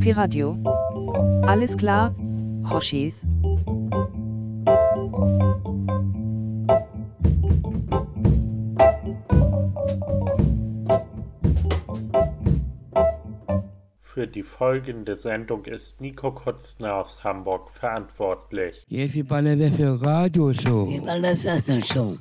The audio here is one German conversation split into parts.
Piradio. Alles klar, Hoshis. Für die folgende Sendung ist Nico Kutzner aus Hamburg verantwortlich. Jetzt ist bei der Radioshow. Ich für Radio Show.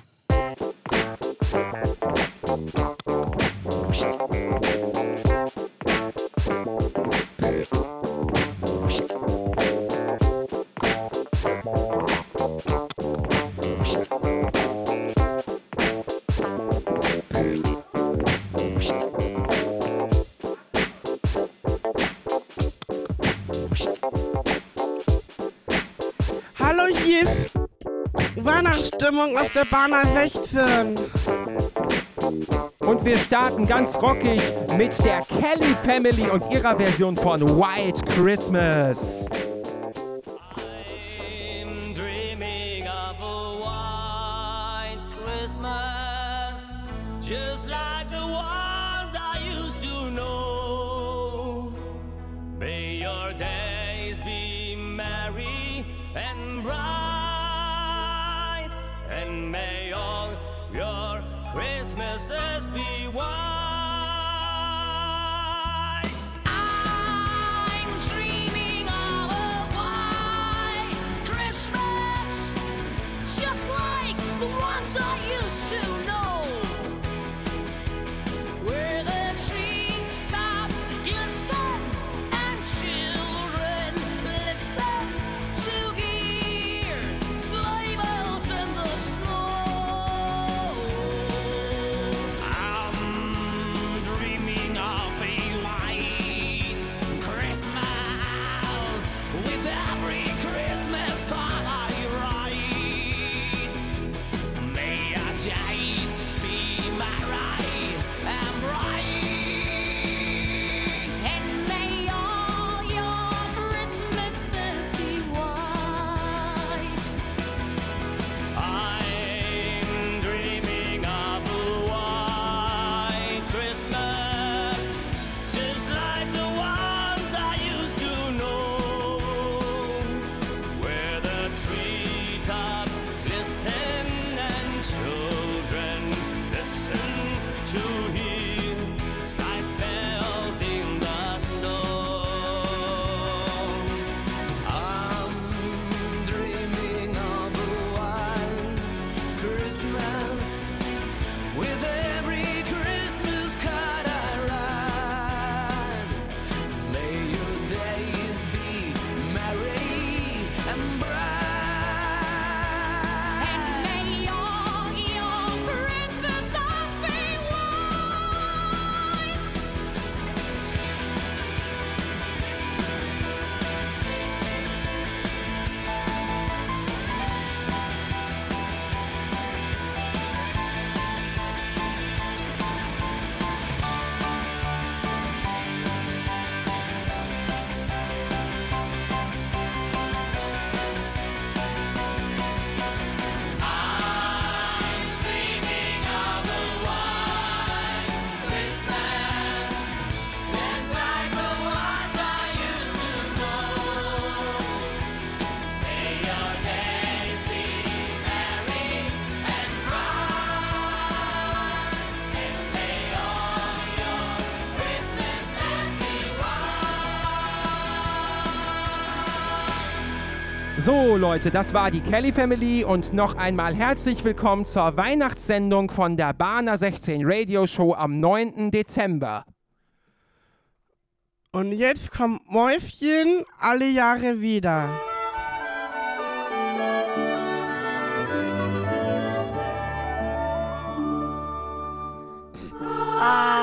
Stimmung aus der Bahner 16. Und wir starten ganz rockig mit der Kelly Family und ihrer Version von White Christmas. So Leute, das war die Kelly Family und noch einmal herzlich willkommen zur Weihnachtssendung von der Bahner 16 Radio Show am 9. Dezember. Und jetzt kommt Mäuschen alle Jahre wieder. Ah.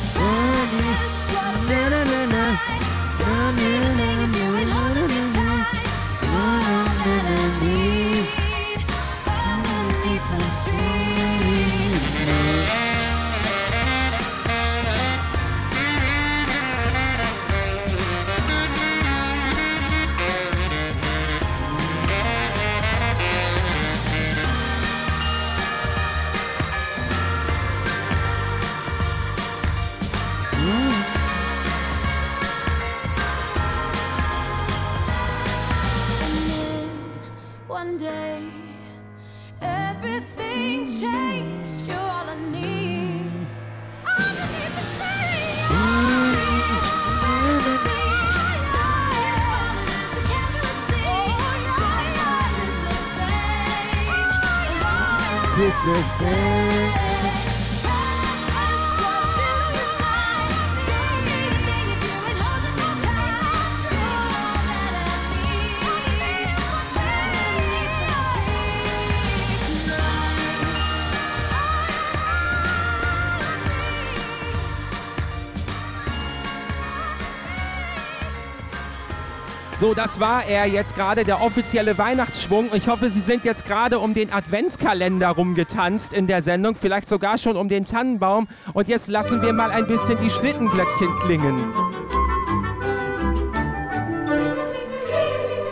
Das war er jetzt gerade, der offizielle Weihnachtsschwung. Ich hoffe, Sie sind jetzt gerade um den Adventskalender rumgetanzt in der Sendung, vielleicht sogar schon um den Tannenbaum. Und jetzt lassen wir mal ein bisschen die Schlittenglöckchen klingen.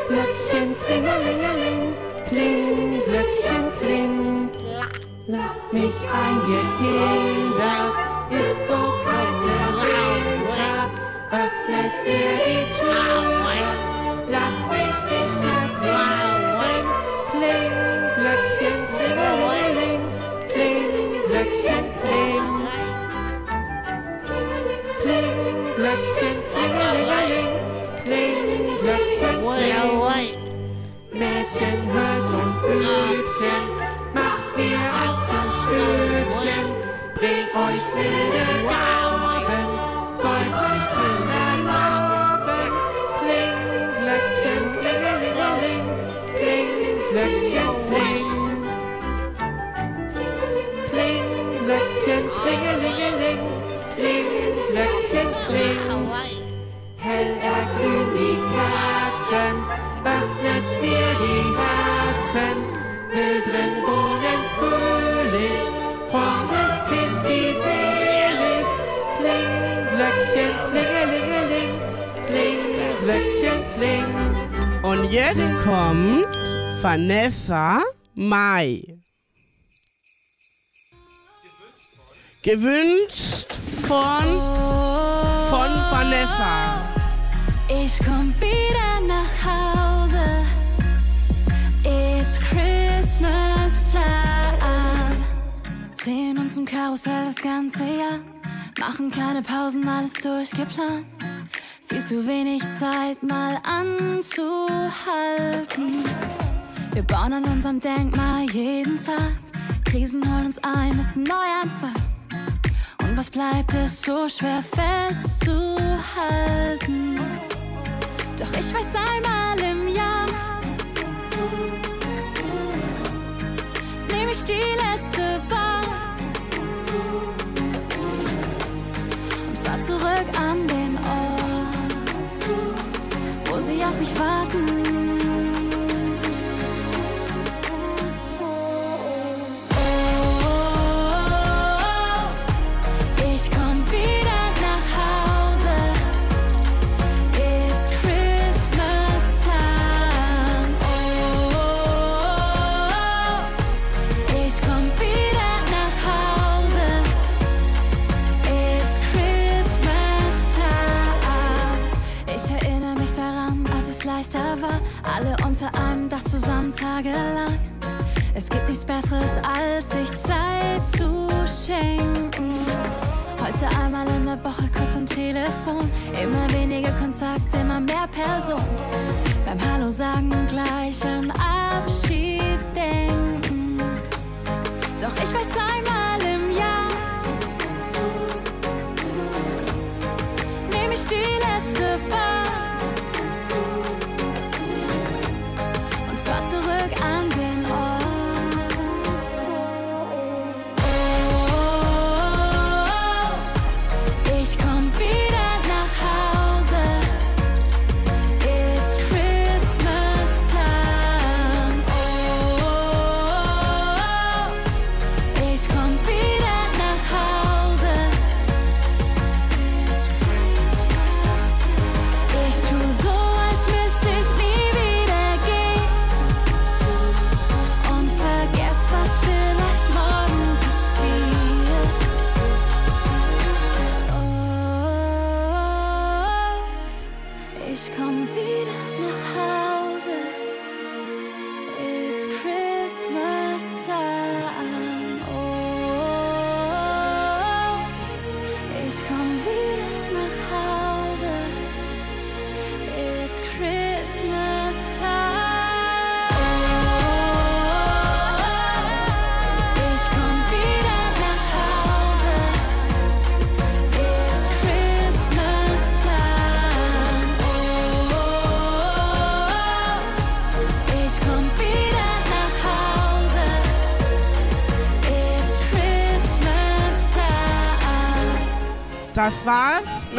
Glöckchen, klingelingeling, kling, Glöckchen, kling. Lasst mich ein, ihr Kinder, ist so kalt der Winter, öffnet ihr die Tür. Jetzt kommt Vanessa Mai. Gewünscht von, von Vanessa. Ich komm wieder nach Hause. It's Christmas time. Drehen uns im Karussell das ganze Jahr. Machen keine Pausen, alles durchgeplant. Viel zu wenig Zeit, mal anzuhalten. Wir bauen an unserem Denkmal jeden Tag. Krisen holen uns ein, müssen neu anfangen. Und was bleibt, ist so schwer festzuhalten. Doch ich weiß einmal im Jahr, nehme ich die letzte Bahn und fahr zurück an sie auf mich warten. Dach zusammen tagelang. Es gibt nichts Besseres, als sich Zeit zu schenken. Heute einmal in der Woche kurz am Telefon. Immer weniger Kontakt, immer mehr Personen. Beim Hallo sagen gleich an Abschied denken. Doch ich weiß einmal im Jahr, nehme ich die letzte Bahn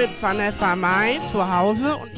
mit Vanessa Mai zu Hause. Und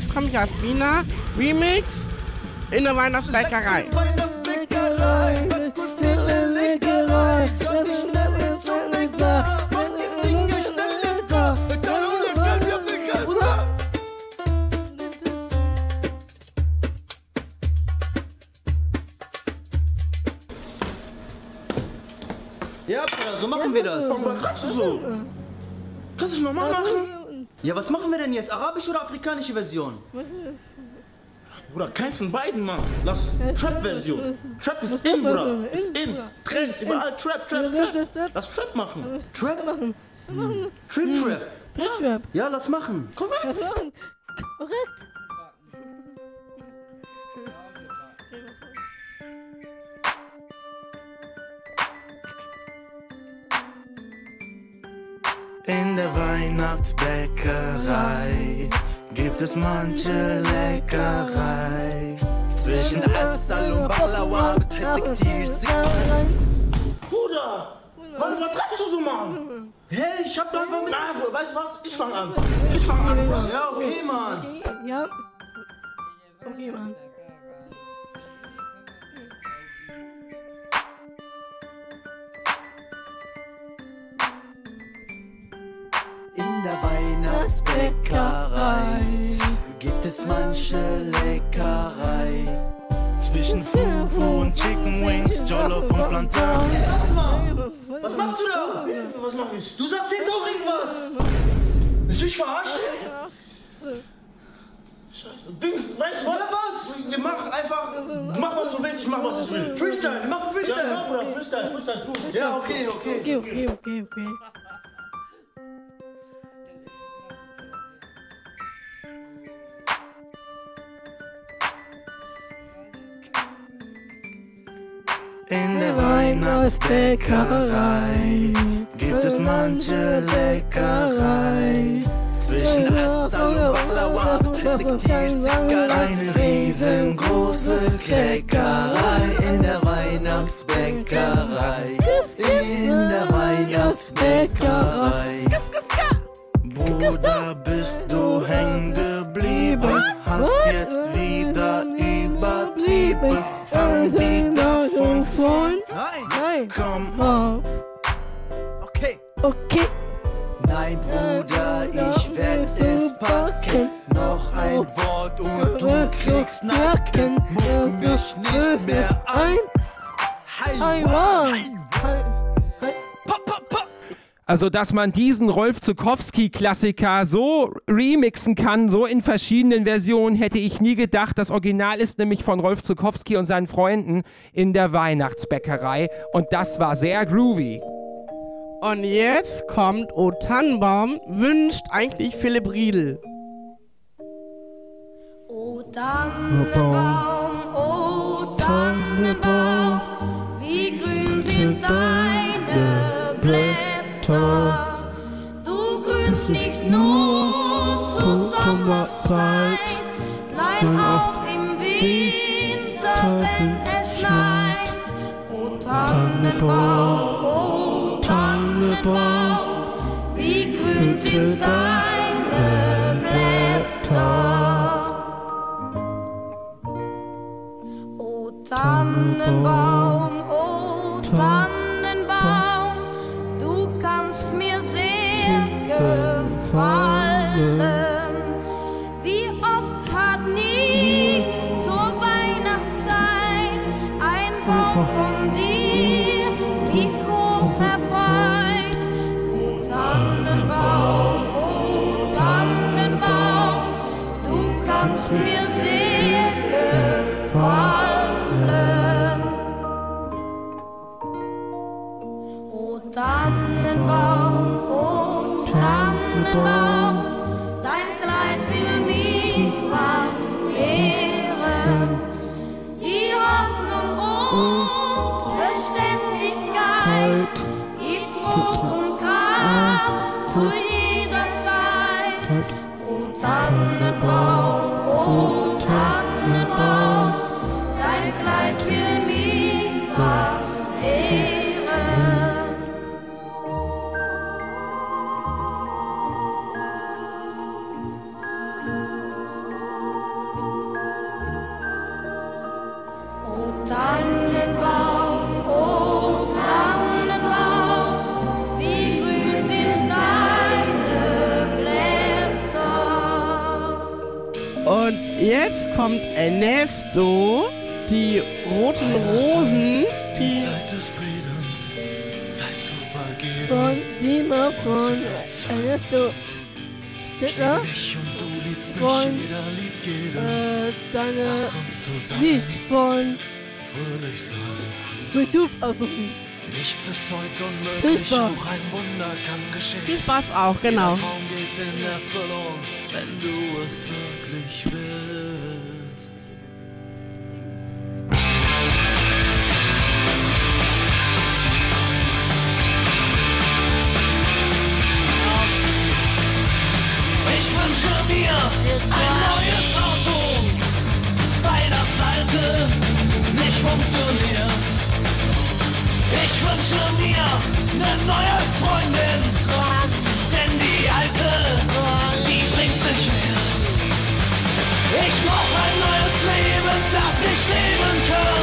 Jetzt kommt Jasmina Remix in der Weihnachtsbäckerei. Weihnachtsbäckerei, Leckerei, schnell ist so lecker, mach die Dinge schnell lecker. Bruder, Ja, Bruder, so machen wir das. Warum quatschst du so? Kannst du normal machen? Ja, was machen wir denn jetzt? Arabische oder afrikanische Version? Bruder, keins von beiden, Mann. Lass Trap-Version. Trap ist in, Bruder. Ist in. Trend, überall Trap, Trap, Trap. Lass Trap machen. Trap machen? Trip Trap. Trap. Ja, lass machen. Her. Korrekt. In der Weihnachtsbäckerei gibt es manche Leckerei. Zwischen Assal und Baklawa Detektiv Bruder! Was übertreibst du so, Mann? Hey, ich hab doch einfach mit... Ah, Bruder, weißt du was? Ich fang an. Ich fang an. Ja, okay, Mann. Ja. Okay, Mann. In der Weihnachtsbäckerei gibt es manche Leckerei. Zwischen Fufu und Chicken Wings, Jollof und Plantain. Was machst du da? Was mach ich? Du sagst jetzt auch irgendwas. Willst du mich verarschen? Scheiße. Dings, weißt du was? was? Wir machen einfach, mach was du willst, ich mach was ich will. Freestyle, wir machen Freestyle. Ja, Bruder, Freestyle, Freestyle ist gut. Ja, okay, okay. Okay, okay, okay, okay. In der Weihnachtsbäckerei gibt es manche Leckerei. Zwischen Assal und Baklawa Detektivsicker eine riesengroße Kleckerei in der Weihnachtsbäckerei. In der Weihnachtsbäckerei. Bruder, bist du hängen geblieben? Hast jetzt wieder übertrieben? Fang wieder von vorn. Nein. Komm, Oh, okay. okay. Nein, Bruder, ich werd es packen. Noch ein Wort und du kriegst Nacken. Muck mich nicht mehr ein. Einmal. Also, dass man diesen Rolf Zukowski-Klassiker so remixen kann, so in verschiedenen Versionen, hätte ich nie gedacht. Das Original ist nämlich von Rolf Zukowski und seinen Freunden in der Weihnachtsbäckerei. Und das war sehr groovy. Und jetzt kommt O Tannenbaum, wünscht eigentlich Philipp Riedel. O Tannenbaum, o Tannenbaum, wie grün sind deine Blätter. Du grünst nicht nur zur Sommerzeit, nein auch im Winter, wenn es schneit. O Tannenbaum, o Tannenbaum, wie grün sind deine Blätter. O Tannenbaum, mir sehr gefallen. O Tannenbaum, o Tannenbaum, kommt Ernesto, die roten Rosen, Die Zeit des Friedens, Zeit zu vergeben. Von Dima, von Ernesto Stettler, von jeder liebt jeden. äh, deine Lass uns zusammen Lied von fröhlich sein. YouTube aussuchen. Nichts ist heute unmöglich, Viel Spaß. auch ein Wunder kann geschehen. Viel Spaß auch, genau. Jeder Traum geht in Erfüllung, wenn du es wirklich willst. Ein neues Auto, weil das alte nicht funktioniert. Ich wünsche mir eine neue Freundin, denn die alte, die bringt's nicht mehr. Ich brauch ein neues Leben, das ich leben kann,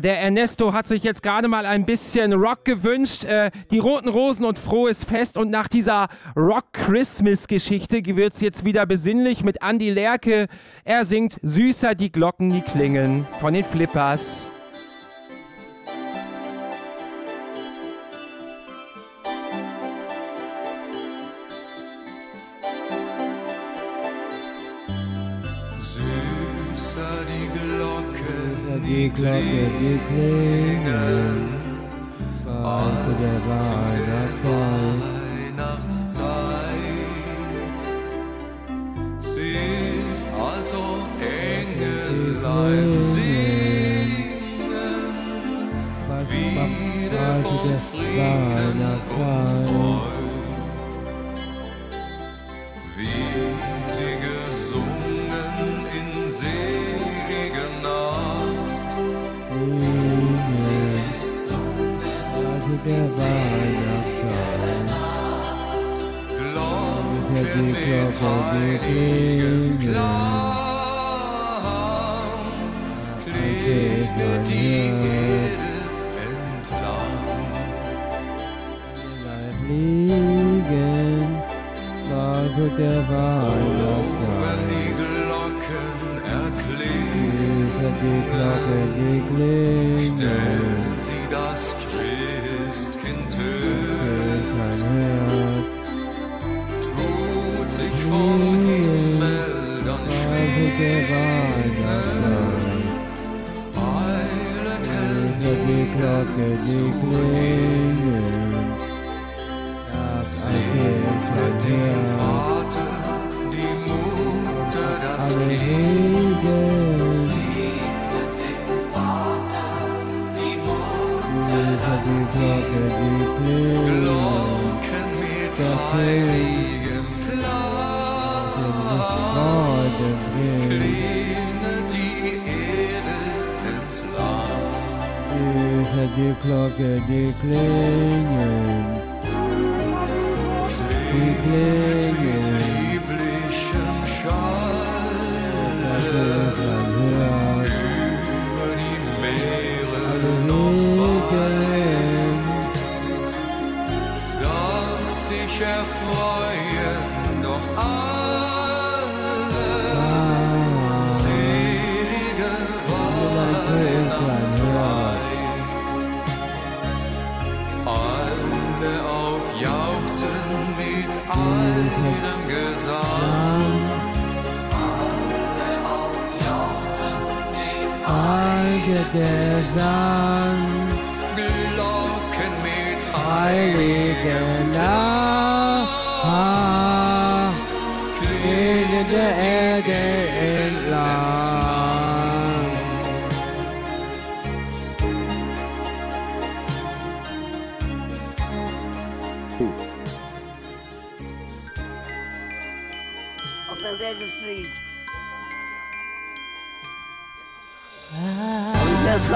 Der Ernesto hat sich jetzt gerade mal ein bisschen Rock gewünscht. Äh, die Roten Rosen und Frohes Fest. Und nach dieser Rock-Christmas-Geschichte wird es jetzt wieder besinnlich mit Andy Lerke. Er singt Süßer die Glocken, die klingen von den Flippers. Die Glocke, die klingen, also der Weihnachtszeit. Sie ist also Engelein der Weihnachtsmann. Glocken die Glocke, die. Klang. Klinget die Erde entlang. Fliegen. Also der Wenn Weihnachtsmann. die Glocken erklingen, die Glocke, die stellt sie Also eilet Über die Glocke, die klingen. Das ein den. Vater, die Mutter, das Kind. Die Glocke, die klingen. Glocken mit heiligem Klang. Bringt. Klinget die Erde entlang. Über die Glocke, die klingen. Die Mit klingen. lieblichem Das Schall Sang, Glocken mit heilige Nacht, in der Erde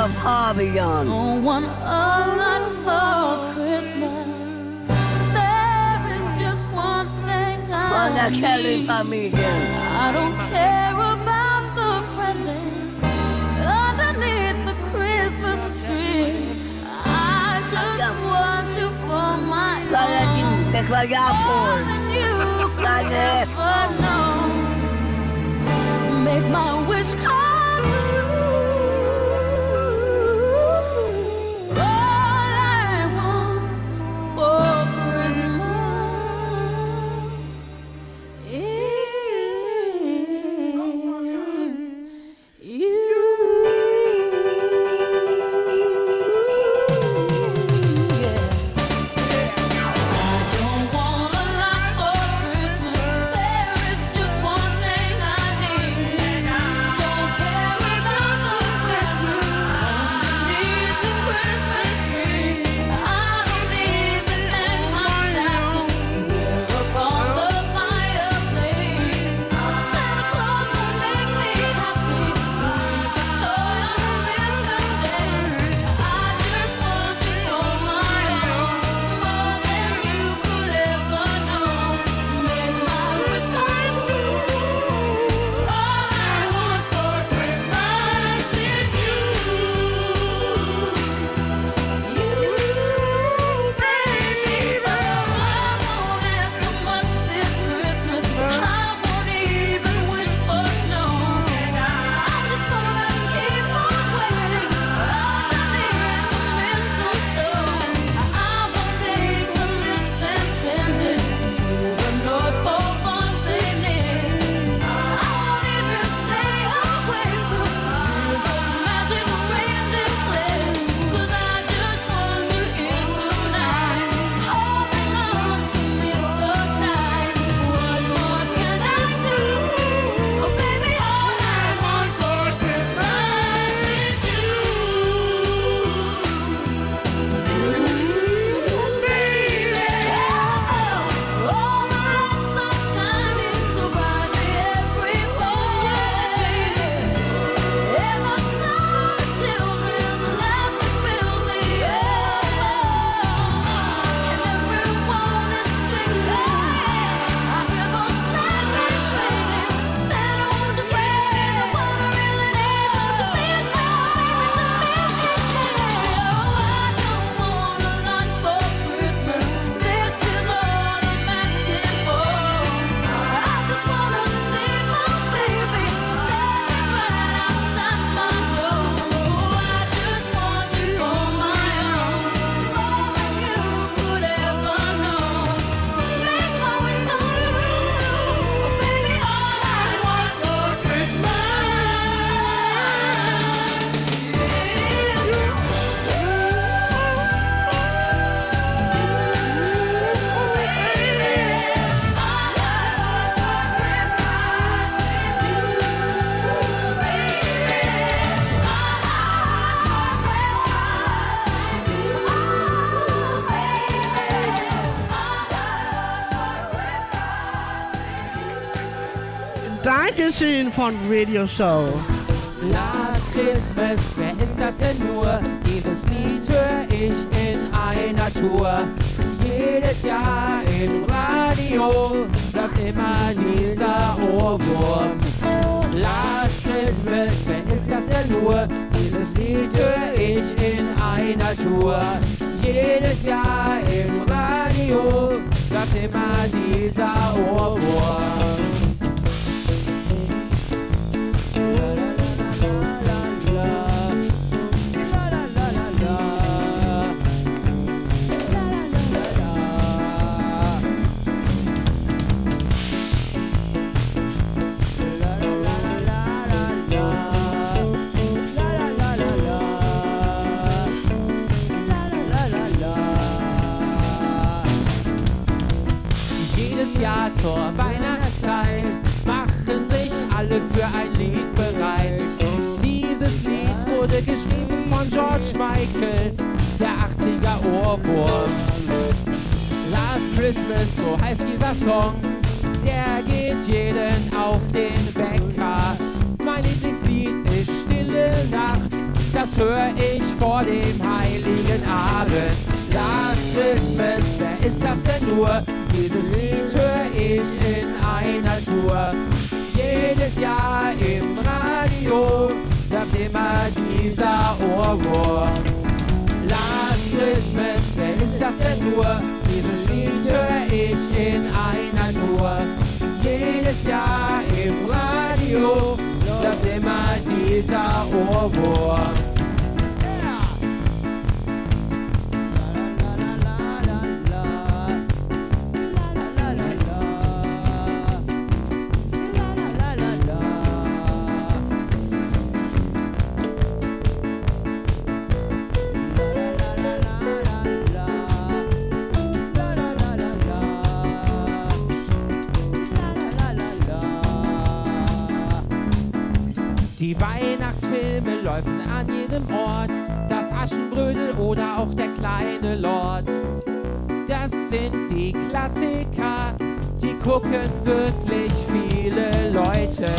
I Und jetzt kommt Fabian. don't want a lot for Christmas. There is just one thing I need. Kelly-Familie. I don't care about the presents underneath the Christmas tree. I just want you for my own. Ja More than you could ever know. Make my wish come true. Popcorn Radio Show. Last Christmas, wer ist das denn nur? Dieses Lied höre ich in einer Tour. Jedes Jahr im Radio bleibt immer dieser Ohrwurm. Last Christmas, wer ist das denn nur? Dieses Lied höre ich in einer Tour. Jedes Jahr im Radio bleibt immer dieser Ohrwurm. das sind die Klassiker, die gucken wirklich viele Leute.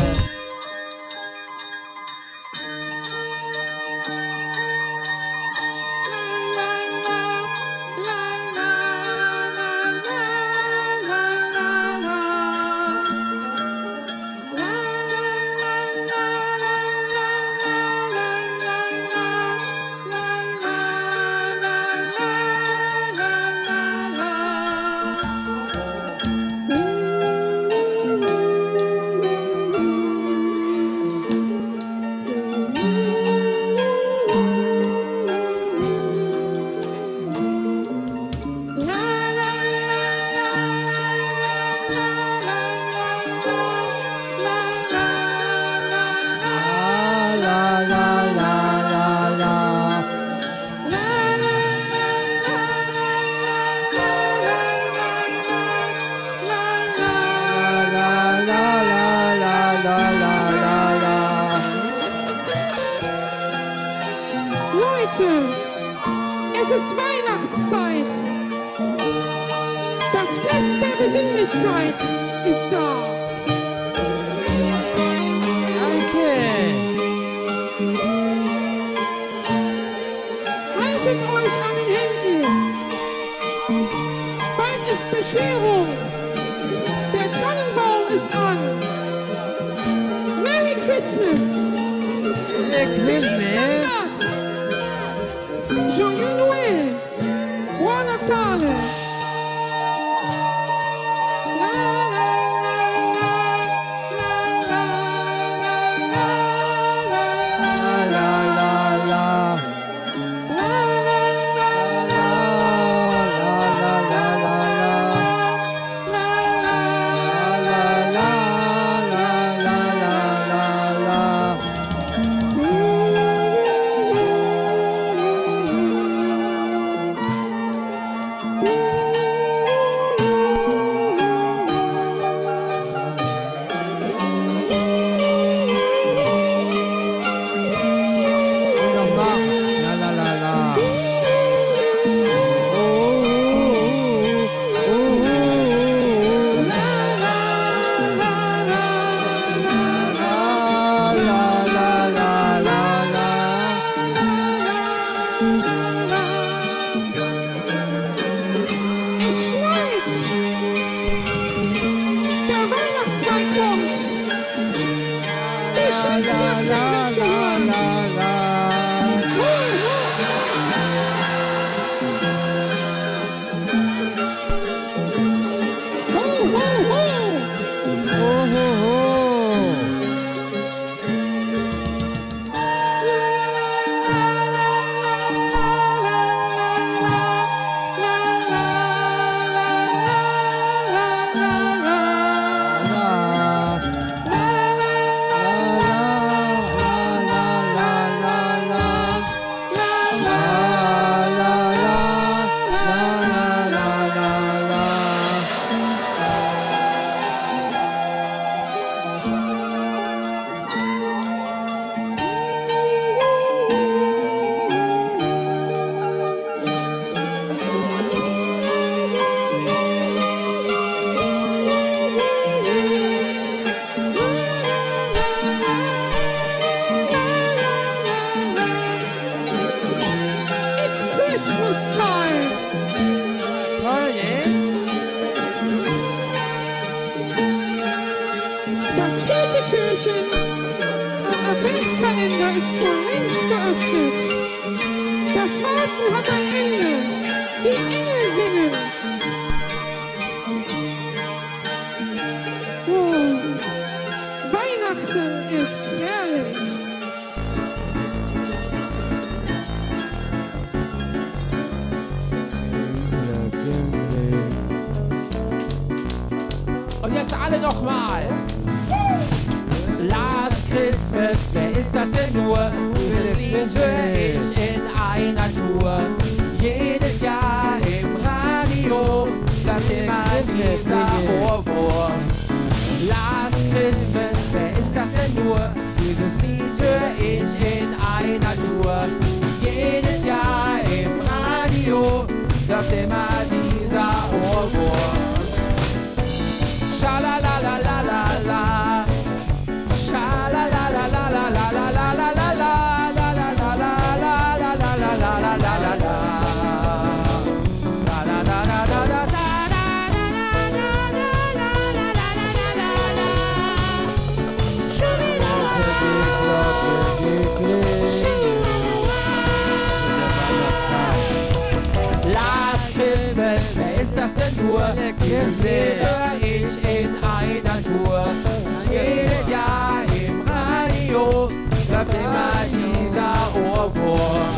läuft immer dieser Ohrwurm.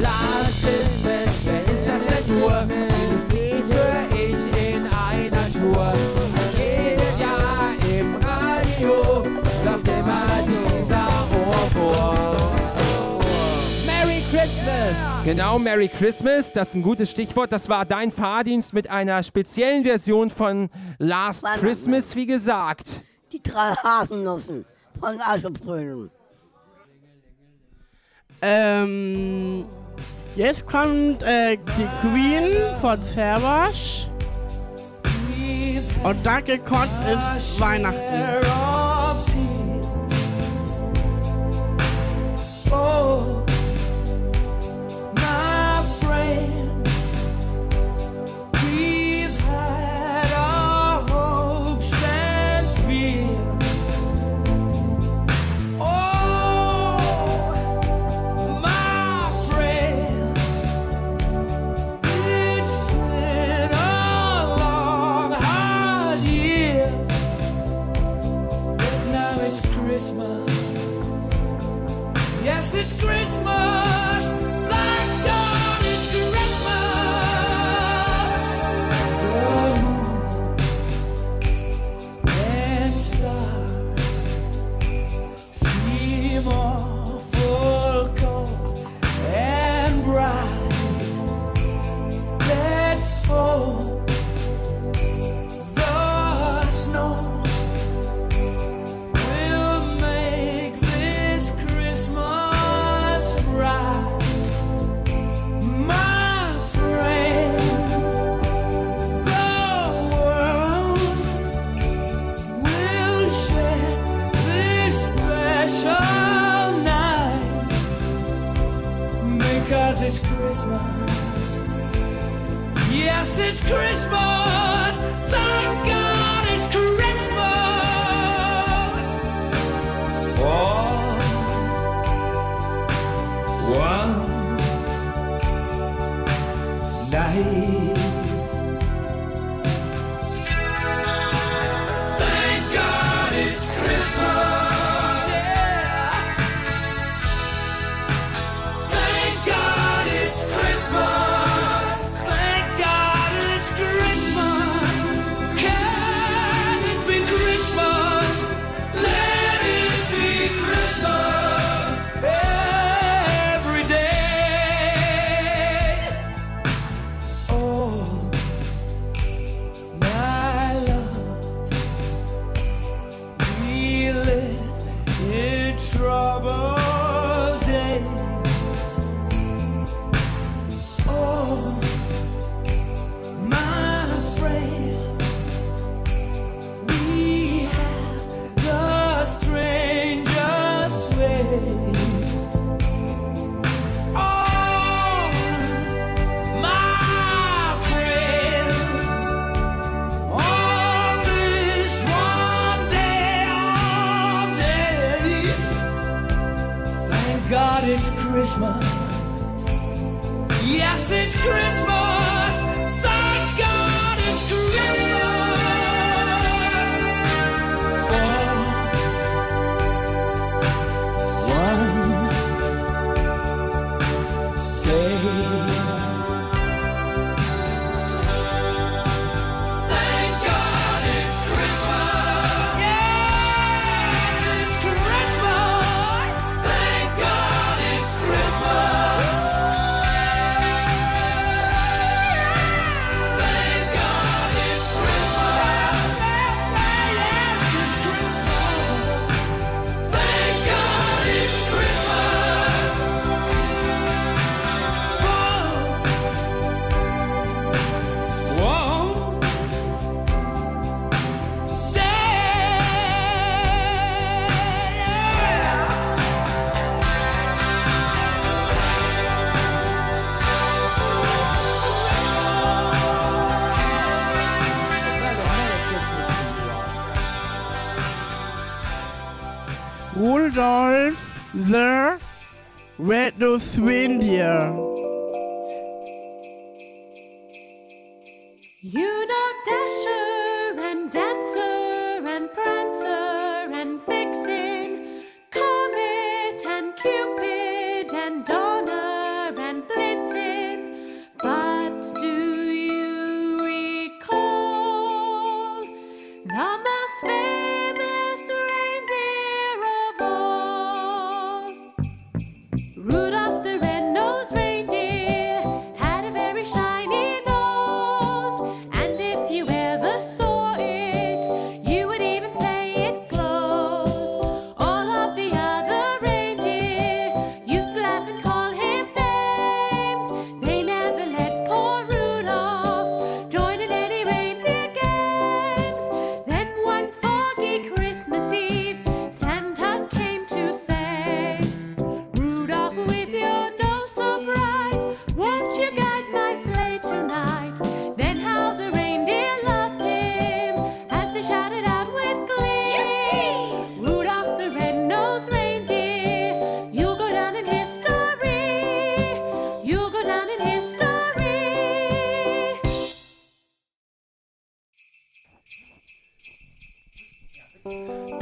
Last Christmas, wer ist das denn nur? Dieses Lied höre ich in einer Tour. Jedes Jahr im Radio läuft immer dieser Ohrwurm. Merry Christmas! Genau, Merry Christmas, das ist ein gutes Stichwort. Das war dein Fahrdienst mit einer speziellen Version von Last Christmas, wie gesagt. Die drei Hasennussen von Aschebrünen. Ähm, jetzt kommt äh, die Queen von Zerwasch. Und danke Gott ist Weihnachten. Oh.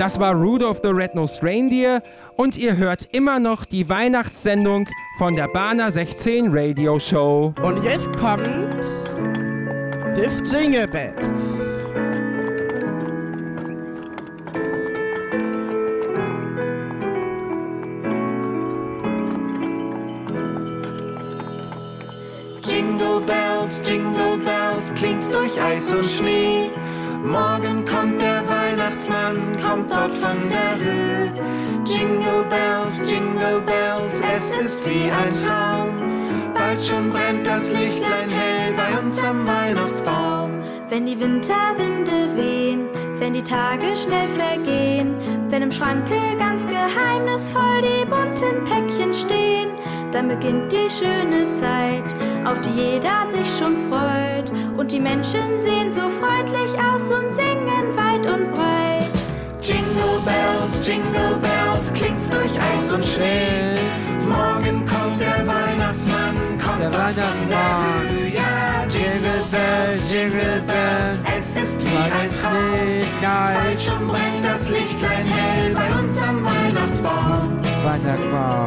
Das war Rudolph the Red-Nosed Reindeer und ihr hört immer noch die Weihnachtssendung von der Bana 16 Radio Show. Und jetzt kommt das Jingle Bells. Jingle Bells, Jingle Bells, klingt's durch Eis und Schnee. Morgen kommt der Weihnachtsmann, kommt dort von der Höhe. Jingle Bells, Jingle Bells, es ist wie ein Traum. Bald schon brennt das Lichtlein hell bei uns am Weihnachtsbaum. Wenn die Winterwinde wehen, wenn die Tage schnell vergehen, wenn im Schranke ganz geheimnisvoll die bunten Päckchen stehen, dann beginnt die schöne Zeit, auf die jeder sich schon freut. Und die Menschen sehen so freundlich aus und singen weit und breit. Jingle Bells, Jingle Bells, klingt's durch Eis und Schnee. Morgen kommt der Weihnachtsmann, kommt Der Weihnachtsmann. Ja, Jingle Bells, es ist wie ein Traum. Bald schon brennt das Lichtlein hell bei uns am Weihnachtsbaum. Weihnachtsbaum.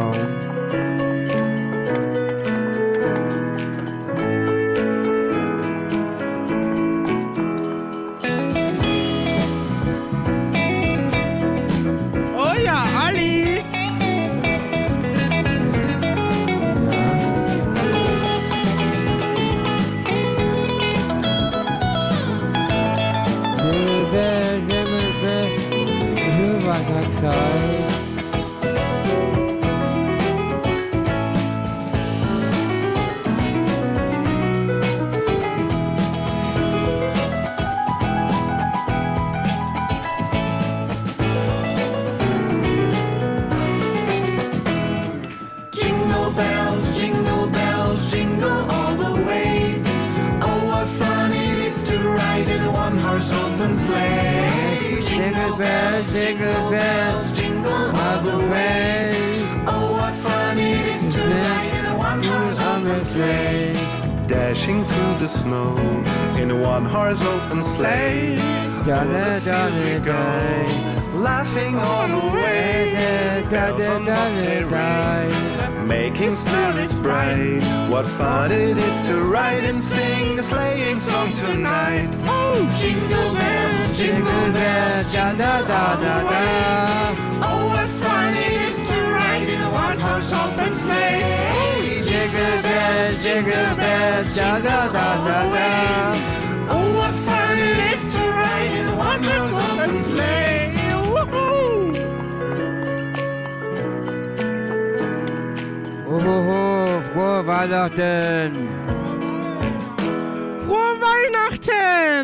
Aus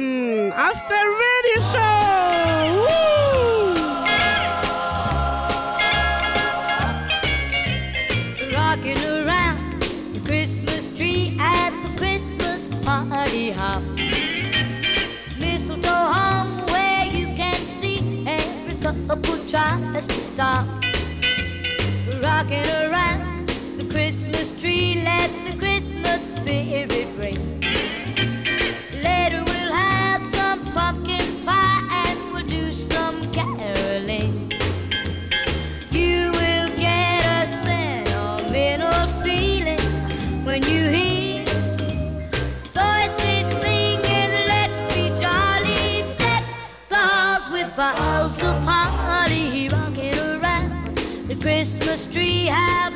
der Radio Show. Woo! Rocking around the Christmas tree at the Christmas party hop. Mistletoe hung where you can see every couple tries to stop. Rocking around the Christmas tree, let the Christmas spirit ring. Christmas tree. Have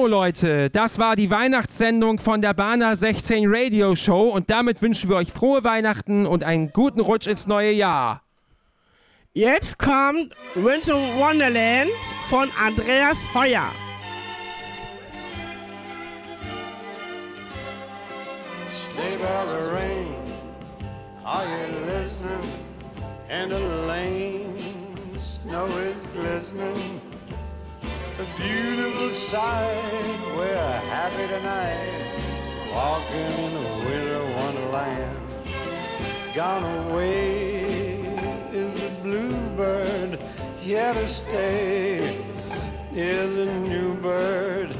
So Leute, das war die Weihnachtssendung von der Bana 16 Radio Show und damit wünschen wir euch frohe Weihnachten und einen guten Rutsch ins neue Jahr. Jetzt kommt Winter Wonderland von Andreas Heuer. Sleigh bells are ringing, are you listening? And the lane, snow is glistening. A beautiful sight. We're happy tonight, walking in the winter wonderland. Gone away is the bluebird, here to stay is a new bird.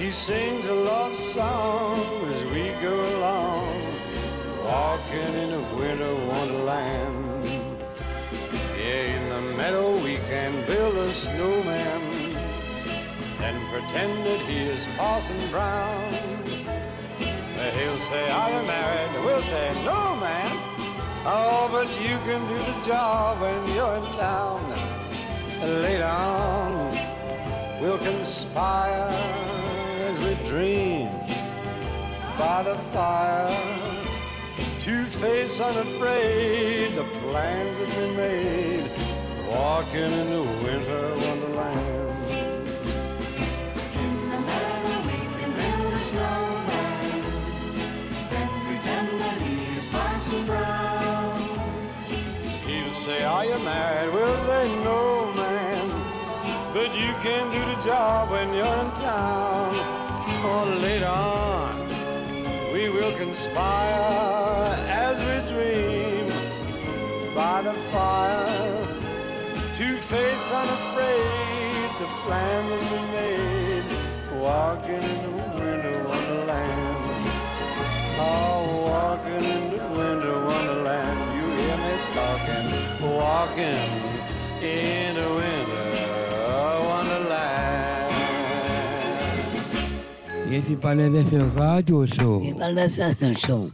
He sings a love song as we go along, walking in a winter wonderland. Yeah, in the meadow we can build a snowman and pretended he is Parson Brown. He'll say, Are you married? We'll say, No, man. Oh, but you can do the job when you're in town. Later on, we'll conspire as we dream by the fire. Two-face unafraid, the plans have been made. Walking in the winter wonderland. Snowman, then pretend that he's Parson Brown. He'll say, Are you married? We'll say, No, man. But you can do the job when you're in town. Or later on, we will conspire as we dream by the fire. Two-face unafraid, the plan that we made. Walking in the. Oh, walking in the winter wonderland. You hear me talking, walking in the winter wonderland. Jetzt die Paladesse Radio Show. Die Paladesse Show.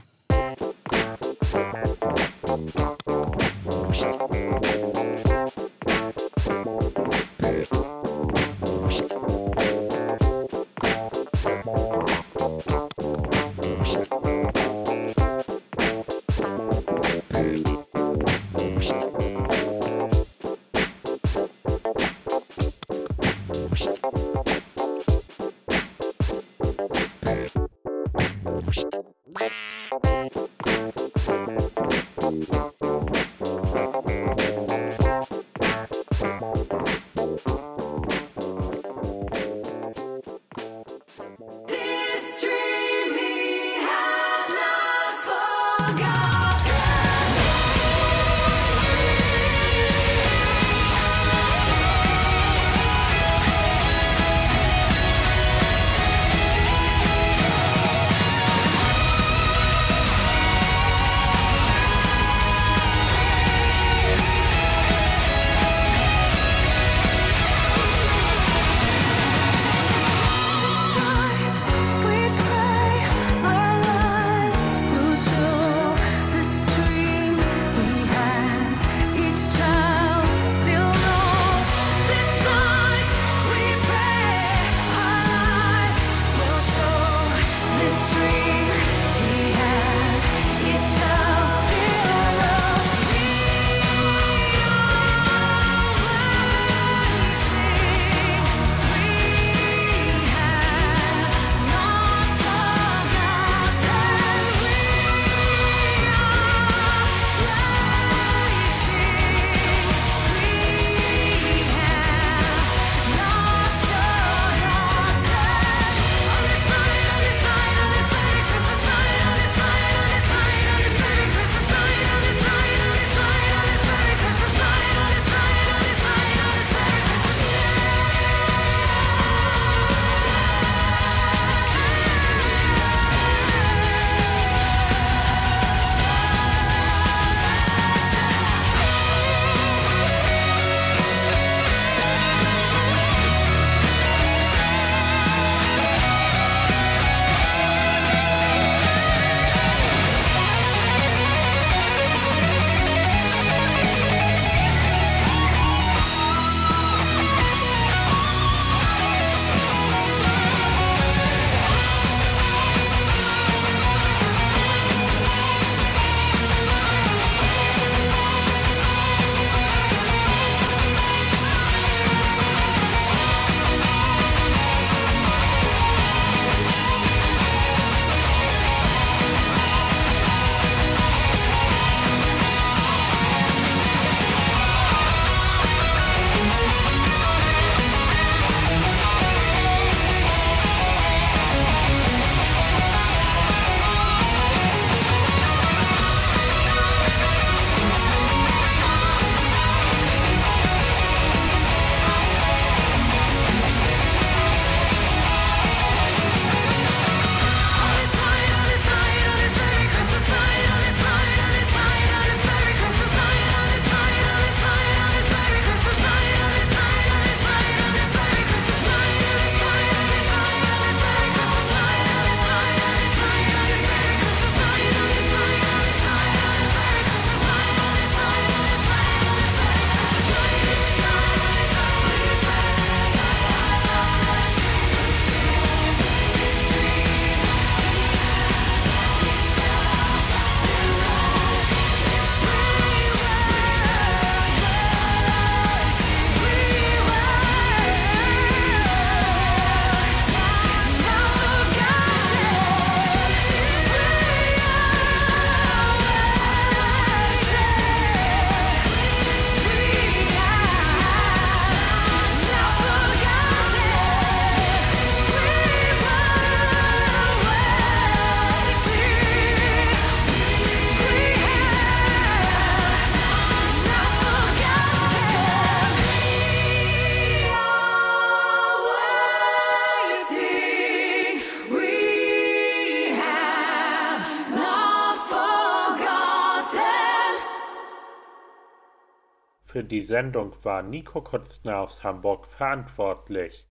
Die Sendung war Nico Kotzner aus Hamburg verantwortlich.